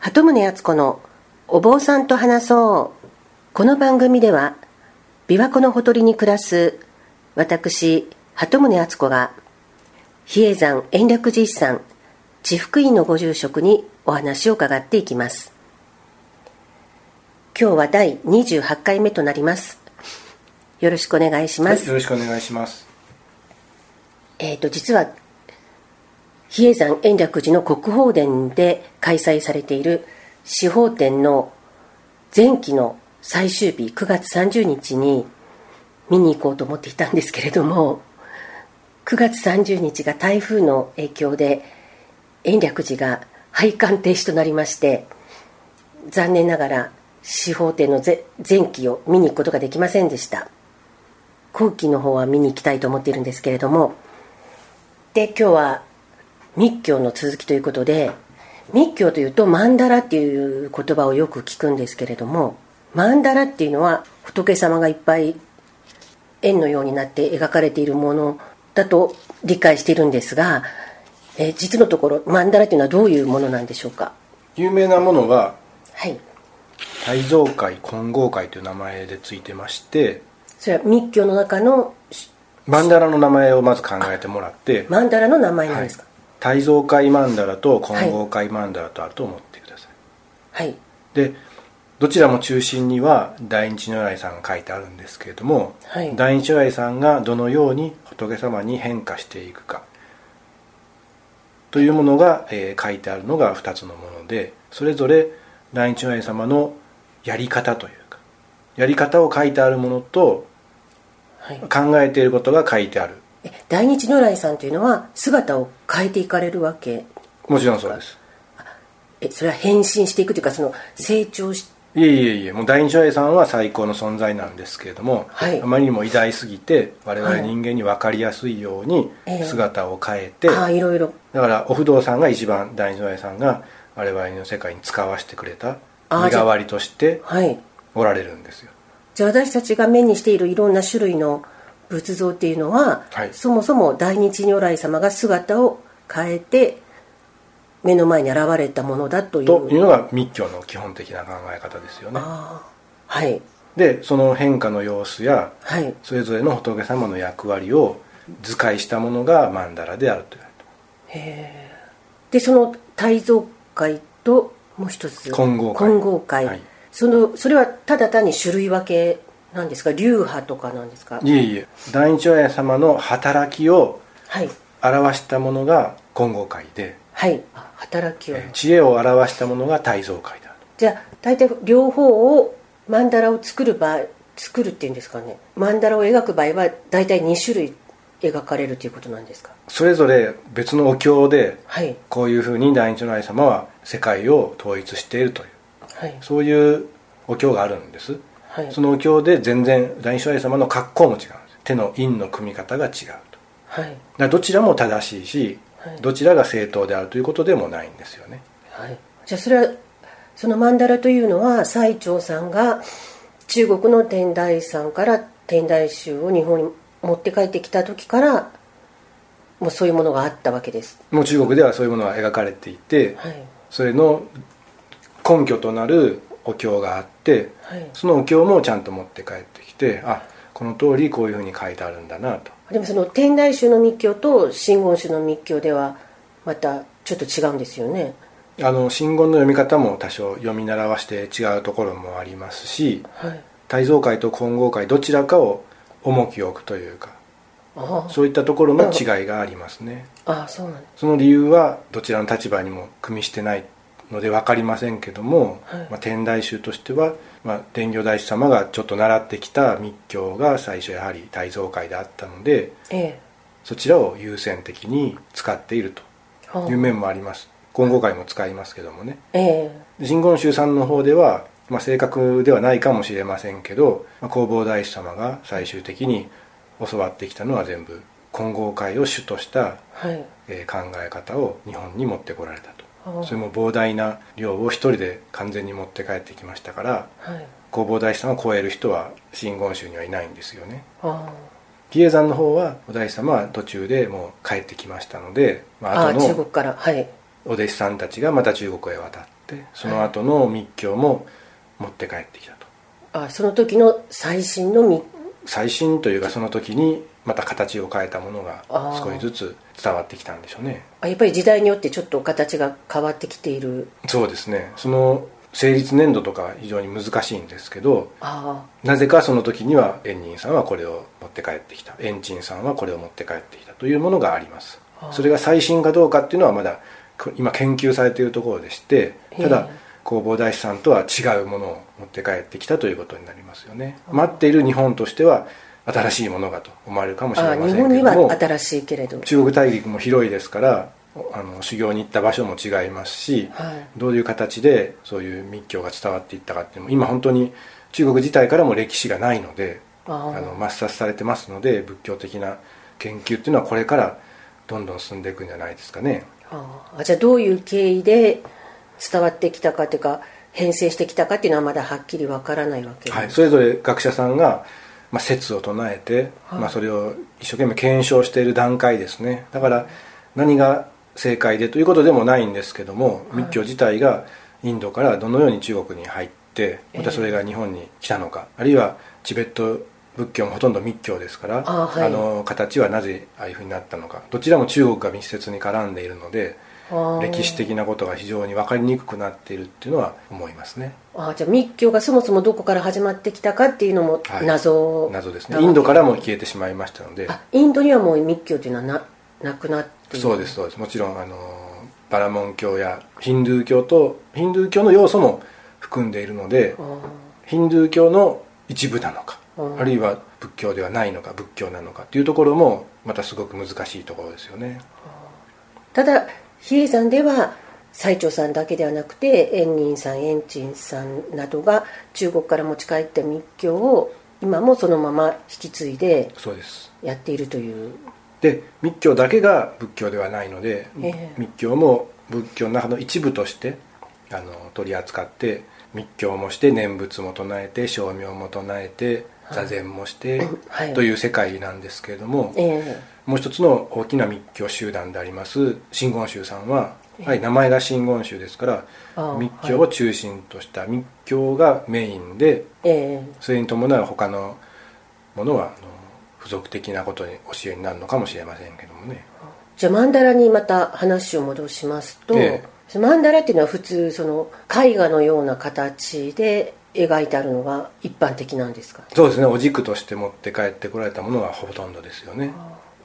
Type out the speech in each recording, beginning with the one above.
鳩宗敦子のお坊さんと話そう。この番組では琵琶湖のほとりに暮らす私鳩宗敦子が比叡山延暦寺一山地福院のご住職にお話を伺っていきます。今日は第28回目となります。よろしくお願いします、はい、よろしくお願いします。えっ、と実は比叡山延暦寺の国宝殿で開催されている司法展の前期の最終日9月30日に見に行こうと思っていたんですけれども9月30日が台風の影響で延暦寺が拝観停止となりまして残念ながら司法展の前期を見に行くことができませんでした。後期の方は見に行きたいと思っているんですけれどもで今日は密教の続きということで密教というと曼荼羅っていう言葉をよく聞くんですけれども曼荼羅っていうのは仏様がいっぱい円のようになって描かれているものだと理解しているんですが、えー、実のところ曼荼羅っていうのはどういうものなんでしょうか？有名なものははい。大蔵会金剛会という名前でついてましてそれは密教の中の曼荼羅の名前をまず考えてもらって曼荼羅の名前なんですか、はい、大蔵会曼荼羅と金剛会曼荼羅とあると思ってください。はい。でどちらも中心には大日如来さんが書いてあるんですけれども、はい。大日如来さんがどのように仏様に変化していくか。というものが、えー書いてあるのが2つのものでそれぞれ大日如来様のやり方というかやり方を書いてあるものとはい、考えていることが書いてある。え大日如来さんというのは姿を変えていかれるわけ。もちろんそうです。えそれは変身していくというかその成長しいえいえいえもう大日如来さんは最高の存在なんですけれども、はい。あまりにも偉大すぎて我々はい。人間に分かりやすいようにええ。姿を変えて、ああいろいろ。だからお不動さんが一番大日如来さんが我々の世界に使わせてくれたあ身代わりとしてはい。おられるんですよ。じゃあ私たちが目にしているいろんな種類の仏像っていうのは、はい。そもそも大日如来様が姿を変えて目の前に現れたものだという。というのが密教の基本的な考え方ですよね。はい。でその変化の様子やはい。それぞれの仏様の役割を図解したものが曼荼羅であるという。でその大蔵会ともう一つ。金剛会金剛会、はい。そのそれはただ単に種類分けなんですか？流派とかなんですか？いえいえ。大日如来様の働きをはい。表したものが金剛会で。はい。あ働きを、えー知恵を表したものが大蔵会であるじゃあ大体両方を曼荼羅を作る場合作るっていうんですかね。曼荼羅を描く場合は大体2種類描かれるということなんですか？それぞれ別のお経ではい。こういうふうに大日如来様は世界を統一しているという。はい。そういうお経があるんですはい。そのお経で全然大日如来様の格好も違うんです。手の印の組み方が違うと。はい。らどちらも正しいし、はい。どちらが正当であるということでもないんですよね。はい。じゃあそれはその曼荼羅というのは最澄さんが中国の天台山から天台宗を日本に持って帰ってきた時からもうそういうものがあったわけです。もう中国ではそういうものが描かれていて、はい。それの根拠となるお経があってはい。そのお経もちゃんと持って帰ってきてあこの通りこういうふうに書いてあるんだなと。でもその天台宗の密教と真言宗の密教ではまたちょっと違うんですよね。あの真言の読み方も多少読み習わして違うところもありますしはい。大蔵会と金剛会どちらかを重きを置くというかそういったところの違いがありますね。ああそうなんその理由はどちらの立場にも組みしてないので分かりませんけども、はい。まあ、天台宗としては、まあ、天行大師様がちょっと習ってきた密教が最初やはり大蔵会であったのでえそちらを優先的に使っているという面もあります。金剛会も使いますけどもね。え真言宗さんの方では、まあ、正確ではないかもしれませんけど、まあ、弘法大師様が最終的に教わってきたのは全部金剛会を主とした、えはい。えー考え方を日本に持ってこられたと。はあそれも膨大な量を一人で完全に持って帰ってきましたからはい。弘法大師さんを超える人は真言宗にはいないんですよね。あ比叡山の方はお大師様は途中でもう帰ってきましたので、まあ、後の中国から。はい。お弟子さんたちがまた中国へ渡ってその後の密教も持って帰ってきたと、あその時の最新の密最新というかその時にまた形を変えたものが少しずつ伝わってきたんでしょうね。あやっぱり時代によってちょっと形が変わってきている。そうですね。その成立年度とかは非常に難しいんですけどあなぜかその時には円仁さんはこれを持って帰ってきた。円珍さんはこれを持って帰ってきたというものがあります。それが最新かどうかっていうのはまだこ今研究されているところでしてただ弘法大師さんとは違うものを持って帰ってきたということになりますよね。待っている日本としては新しいものがと思われるかもしれあません日本には新しいけれど。中国大陸も広いですからあの修行に行った場所も違いますし、はい。どういう形でそういう密教が伝わっていったかっていうのも今本当に中国自体からも歴史がないのでああの抹殺されてますので仏教的な研究っていうのはこれからどんどん進んでいくんじゃないですかね。ああじゃあどういう経緯で伝わってきたかというか編成してきたかっていうのはまだはっきりわからないわけはい、それぞれ学者さんが、まあ、説を唱えて、まあ、それを一生懸命検証している段階ですね。だから何が正解でということでもないんですけども密教自体がインドからどのように中国に入ってまたそれが日本に来たのか、あるいはチベット仏教もほとんど密教ですからあはい。の形はなぜああいうふうになったのかどちらも中国が密接に絡んでいるのでああ歴史的なことが非常に分かりにくくなっているっていうのは思いますね。ああじゃあ密教がそもそもどこから始まってきたかっていうのもはい。謎、謎ですね。インドからも消えてしまいましたので。あインドにはもう密教っていうのはななくなってそうですそうです。もちろんあのバラモン教やヒンドゥー教とヒンドゥー教の要素も含んでいるのであヒンドゥー教の一部なのかうんあるいは仏教ではないのか仏教なのかっていうところもまたすごく難しいところですよね。あただ比叡山では最澄さんだけではなくて円仁さん円珍さんなどが中国から持ち帰った密教を今もそのまま引き継いでそうです。やっているという。で密教だけが仏教ではないので、ええ。密教も仏教の中の一部としてあの取り扱って密教もして念仏も唱えて称名も唱えて座禅もして、はい。という世界なんですけれども、えもう一つの大きな密教集団であります真言宗さんは、はい、名前が真言宗ですから密教を中心とした密教がメインでええ。それに伴う他のものはあの付属的なことに教えになるのかもしれませんけどもね。じゃあ曼荼羅にまた話を戻しますと、え曼荼羅っていうのは普通その絵画のような形で描いてあるのが一般的なんですか？そうですね。お軸として持って帰ってこられたものがほとんどですよね。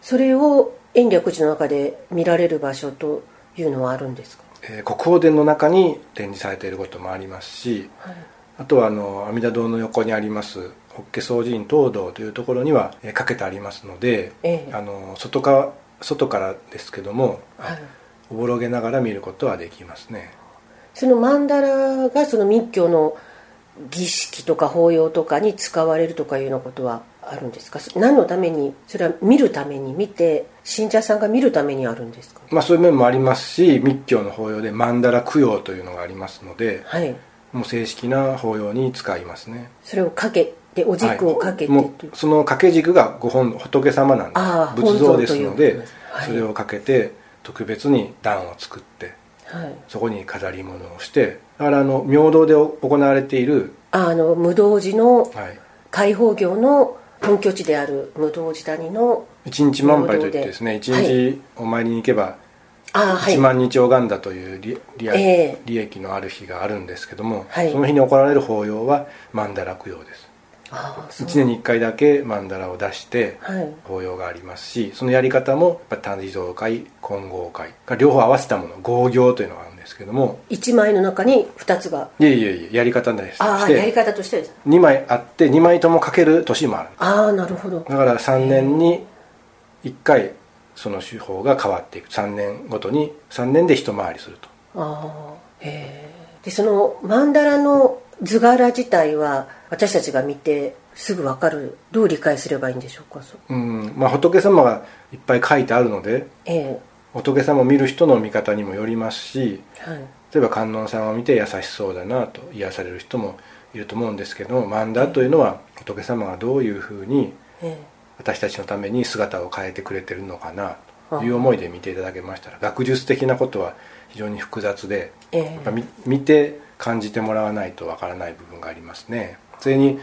それを延暦寺の中で見られる場所というのはあるんですか、えー国宝殿の中に展示されていることもありますしはい。あとはあの阿弥陀堂の横にあります法華総寺院東堂というところには、えーかけてありますので、ええ。あの外か外からですけども、はい。おぼろげながら見ることはできますね。その曼荼羅がその密教の儀式とか法要とかに使われるとかいうようなことはあるんですか？何のためにそれは見るために見て信者さんが見るためにあるんですか？まあそういう面もありますし密教の法要で曼荼羅供養というのがありますのではい。もう正式な法要に使いますね。それをかけてお軸をかけてはい。その掛け軸がご本仏様なんです仏像ですのではいそれをかけて特別に段を作ってはい、そこに飾り物をしてだからあの明堂で行われている、ああの無道寺のはい、開放業の本拠地である無道寺谷の一日万杯といってですね一はい。日お参りに行けばああはい。1万日拝んだという利利,、ええ利益のある日があるんですけども、はいその日に行われる法要は曼荼羅供養です1年に1回だけ曼荼羅を出してはい。法要がありますしそのやり方もやっぱり多地蔵会金剛会が両方合わせたもの合行というのがあるんですけども。一枚の中に二つが。いえいえいえやり方ですああやり方としてです。2枚あって2枚ともかける年もある。ああなるほど。だから3年に1回その手法が変わっていく。3年ごとに3年で一回りすると。ああへえでその曼荼羅の図柄自体は私たちが見てすぐ分かるどう理解すればいいんでしょうかそううん。まあ仏様がいっぱい書いてあるのでえ仏様を見る人の見方にもよりますしえはい。例えば観音さんを見て優しそうだなと癒される人もいると思うんですけども曼荼というのは仏様がどういうふうにえ私たちのために姿を変えてくれてるのかなえという思いで見ていただけましたら学術的なことは非常に複雑で、ええ。見て感じてもらわないとわからない部分がありますね。それに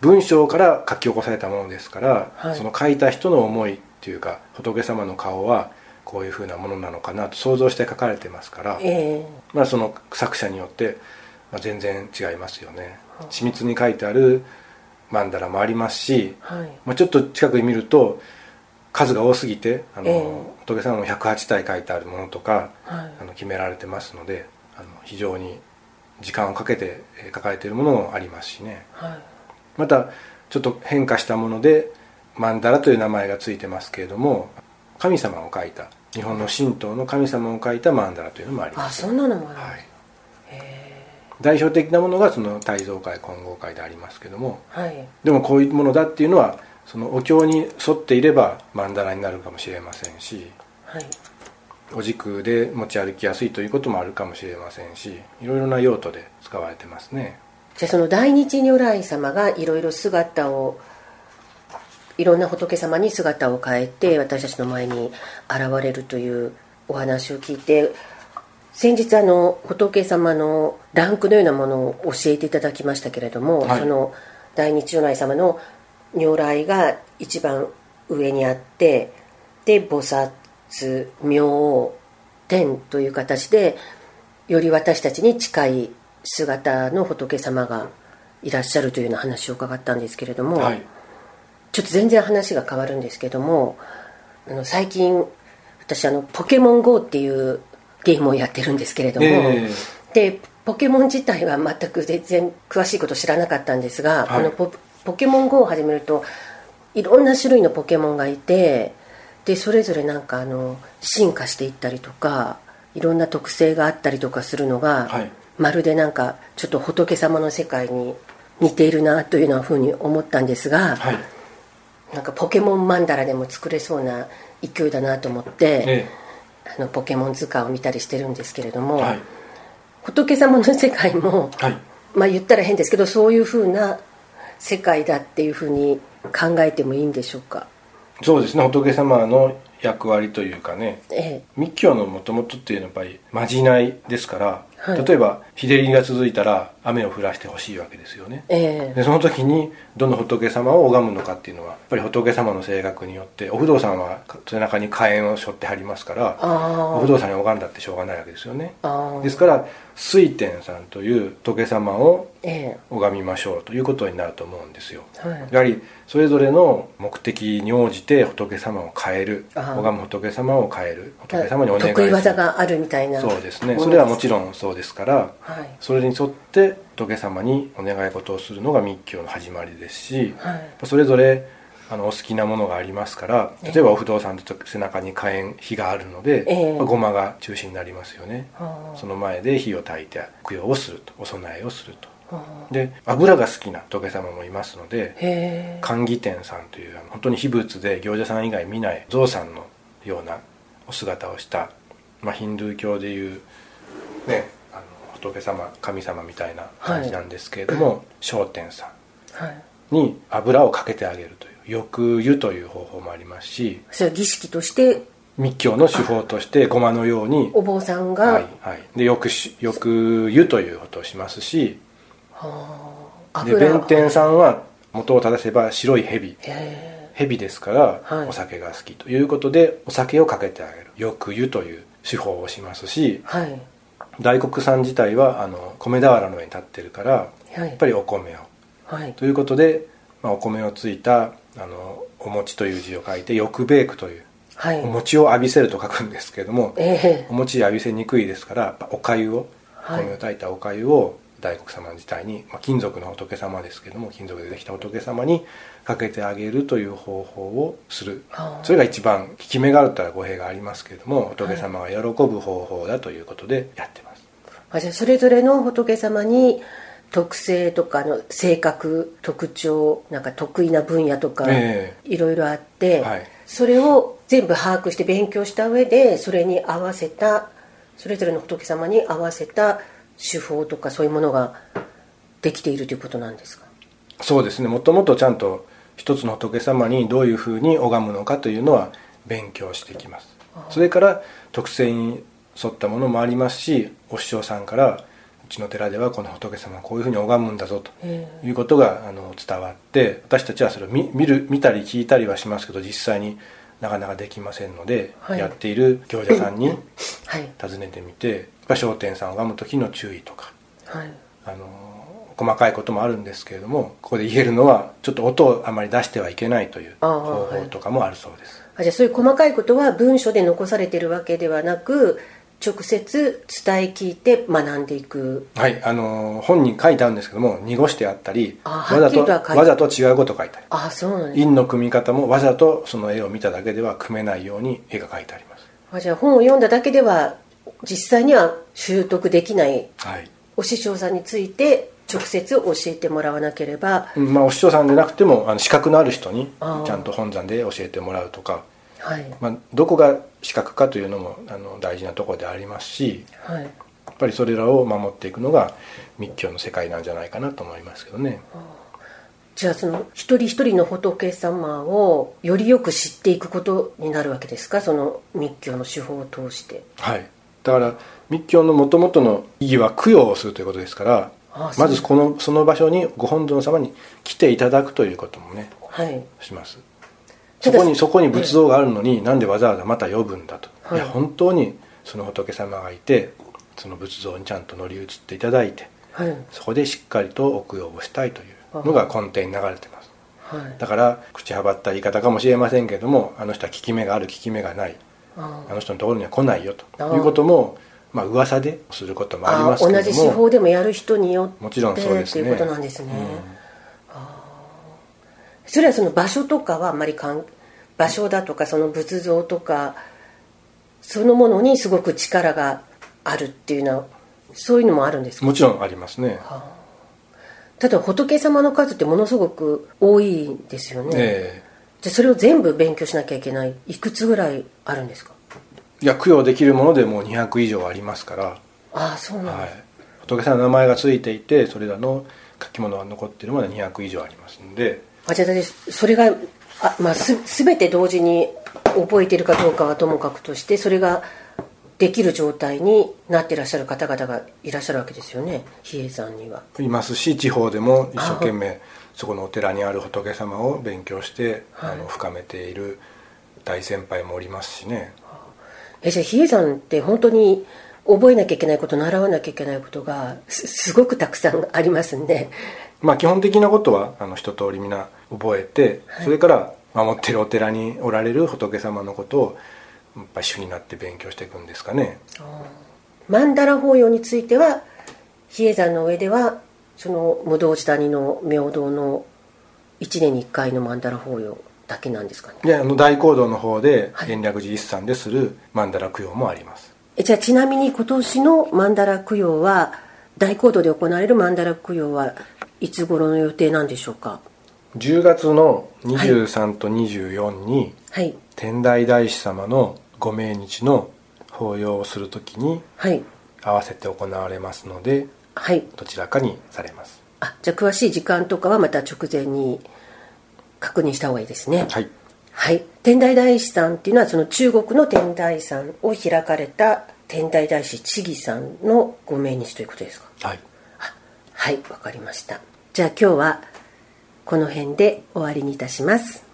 文章から書き起こされたものですから、はい。その書いた人の思いっていうか仏様の顔はこういうふうなものなのかなと想像して書かれてますから、えまあ、その作者によって、まあ、全然違いますよね。緻密に書いてある曼荼羅もありますし、えはい。まあ、ちょっと近くに見ると数が多すぎてあの、ええ。仏様も108体書いてあるものとか、はい。あの決められてますのであの非常に時間をかけてえー書かれているものもありますしね。はい。またちょっと変化したもので曼荼羅という名前がついてますけれども神様を書いた。日本の神道の神様を書いた曼荼羅というのもあります。あそんなのもある、はい、代表的なものがその大蔵会金剛会でありますけどもはい。でもこういうものだっていうのはそのお経に沿っていれば曼荼羅になるかもしれませんしはいお軸で持ち歩きやすいということもあるかもしれませんしいろいろな用途で使われてますね。じゃあその大日如来様がいろいろ姿をいろんな仏様に姿を変えて私たちの前に現れるというお話を聞いて先日あの仏様のランクのようなものを教えていただきましたけれども、はい。その大日如来様の如来が一番上にあってで菩薩明王天という形でより私たちに近い姿の仏様がいらっしゃるというような話を伺ったんですけれども、はい。ちょっと全然話が変わるんですけどもあの最近私あの「ポケモン GO」っていうゲームをやってるんですけれども、えでポケモン自体は全く全然詳しいこと知らなかったんですが、はい。このポポケモン GO を始めるといろんな種類のポケモンがいてでそれぞれなんかあの進化していったりとかいろんな特性があったりとかするのが、はい。まるでなんかちょっと仏様の世界に似ているなというようなふうに思ったんですが、はい。なんかポケモンマンダラでも作れそうな勢いだなと思って、えあのポケモン図鑑を見たりしてるんですけれども、えはい。仏様の世界も、はい。まあ言ったら変ですけどそういうふうな世界だっていうふうに考えてもいいんでしょうか？そうですね。仏様の役割というかね。え密教のもともとっていうのはやっぱりまじないですから、はい。例えば日照りが続いたら雨を降らしてほしいわけですよね。ええ。でその時にどの仏様を拝むのかっていうのはやっぱり仏様の性格によってお不動産は背中に火炎を背負ってはりますからあお不動産に拝んだってしょうがないわけですよね。ですから水天さんという仏様をえ拝みましょうということになると思うんですよ。えはい。やはりそれぞれの目的に応じて仏様を変える。拝む仏様を変える。仏様にお願いする。得意技があるみたいな。そうですね。それはもちろんそうですからはい。それに沿って仏様にお願い事をするのが密教の始まりですしはい。それぞれあのお好きなものがありますから例えばお不動産と背中に火炎火があるので、ええ。まあごまが中心になりますよね。はあ。その前で火を焚いて供養をするとお供えをすると。はで油が好きな仏様もいますので寛義天さんというあの本当に秘仏で行者さん以外見ない象さんのようなお姿をした、まあ、ヒンドゥー教でいうねあの仏様神様みたいな感じなんですけれども、聖天さはい。んに油をかけてあげるという浴湯という方法もありますしそれは儀式として密教の手法としてごまのようにお坊さんが、はいはい、で浴し浴湯ということをしますしはあで油弁天さんは元を正せば白い蛇。へ蛇ですから、はい。お酒が好きということでお酒をかけてあげる。浴湯という手法をしますしえはい。大黒さん自体はあの米俵の上に立ってるからはい。やっぱりお米を。はい。ということで、まあ、お米をついたあのお餅という字を書いて浴ベークという。はい。お餅を浴びせると書くんですけれどもええ。お餅浴びせにくいですからお粥をはい。米を炊いたお粥を大黒様自体に、まあ、金属の仏様ですけども金属でできた仏様にかけてあげるという方法をする。はあ。それが一番効き目があるったら語弊がありますけれども仏様が喜ぶ方法だということでやってます、あじゃあそれぞれの仏様に特性とかの性格特徴なんか得意な分野とか、えいろいろあって、はい。それを全部把握して勉強した上でそれに合わせたそれぞれの仏様に合わせた手法とかそういうものができているということなんですか？そうですね。もともとちゃんと一つの仏様にどういうふうに拝むのかというのは勉強してきます。それから特性に沿ったものもありますしお師匠さんからうちの寺ではこの仏様はこういうふうに拝むんだぞということがあの伝わって私たちはそれを見見る見たり聞いたりはしますけど実際になかなかできませんので、はい。やっている行者さんに はい。尋ねてみてやっぱ商店さんを拝む時の注意とかはい。あの細かいこともあるんですけれどもここで言えるのはちょっと音をあまり出してはいけないという方法とかもあるそうです、あじゃあそういう細かいことは文書で残されてるわけではなく直接伝え聞いて学んでいく。はい、あの本に書いてあるんですけども濁してあったりあわざとわざと違うこと書いてあるあそうなんです印の組み方もわざとその絵を見ただけでは組めないように絵が描いてあります。あじゃあ本を読んだだけでは実際には習得できないはい。お師匠さんについて直接教えてもらわなければ。うんまあお師匠さんでなくてもあの資格のある人にちゃんと本山で教えてもらうとかはい。まあ、どこが資格かというのもあの大事なところでありますしはい。やっぱりそれらを守っていくのが密教の世界なんじゃないかなと思いますけどね。じゃあその一人一人の仏様をよりよく知っていくことになるわけですか？その密教の手法を通して。はい。だから密教のもともとの意義は供養をするということですからまずこのその場所にご本尊様に来ていただくということもねはい。しますそこにそこに仏像があるのになんでわざわざまた呼ぶんだと、はい。い、や本当にその仏様がいてその仏像にちゃんと乗り移っていただいてはい。そこでしっかりとお供養をしたいというのが根底に流れてます。はい。だから口はばった言い方かもしれませんけどもあの人は効き目がある効き目がない。ああ。の人のところには来ないよと。いうこともまあ噂ですることもありあますけれども。同じ手法でもやる人によってもちろんそうですね。っていうことなんですね、うん。それはその場所とかはあんまりかん場所だとかその仏像とかそのものにすごく力があるっていうのはそういうのもあるんですか？もちろんありますね。ただ仏様の数ってものすごく多いんですよね、えじゃあそれを全部勉強しなきゃいけないいくつぐらいあるんですか？えいや供養できるものでもう200以上ありますから。ああそうなんだ、はい、仏さんの名前がついていてそれらの書き物が残っているものは200以上ありますんで。あじゃあそれがあ、まあ、す全て同時に覚えているかどうかはともかくとしてそれができる状態になっていらっしゃる方々がいらっしゃるわけですよね。比叡山には。いますし地方でも一生懸命そこのお寺にある仏様を勉強して、はい。あの深めている大先輩もおりますしね。えじゃあ比叡山って本当に覚えなきゃいけないこと習わなきゃいけないことがすすごくたくさんありますんで。まあ基本的なことはあの一通りみんな覚えて、それから守ってるお寺におられる仏様のことをやっぱり主になって勉強していくんですかね。曼荼羅法要については比叡山の上ではその無道寺谷の明堂の1年に1回の曼荼羅法要だけなんですかね。であの大講堂の方ではい。延暦寺一山でする曼荼羅供養もあります。えじゃあちなみに今年の曼荼羅供養は大講堂で行われる曼荼羅供養はいつ頃の予定なんでしょうか？10月の23と24に、はい。天台大師様のご命日の法要をするときにはい。合わせて行われますのではい。どちらかにされます。あじゃあ詳しい時間とかはまた直前に確認した方がいいですね。はいはい。天台大師さんっていうのはその中国の天台山を開かれた天台大師智義さんのご命日ということですか？はい。はいわかりました。じゃあ今日はこの辺で終わりにいたします。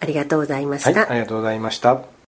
ありがとうございました、はい、ありがとうございました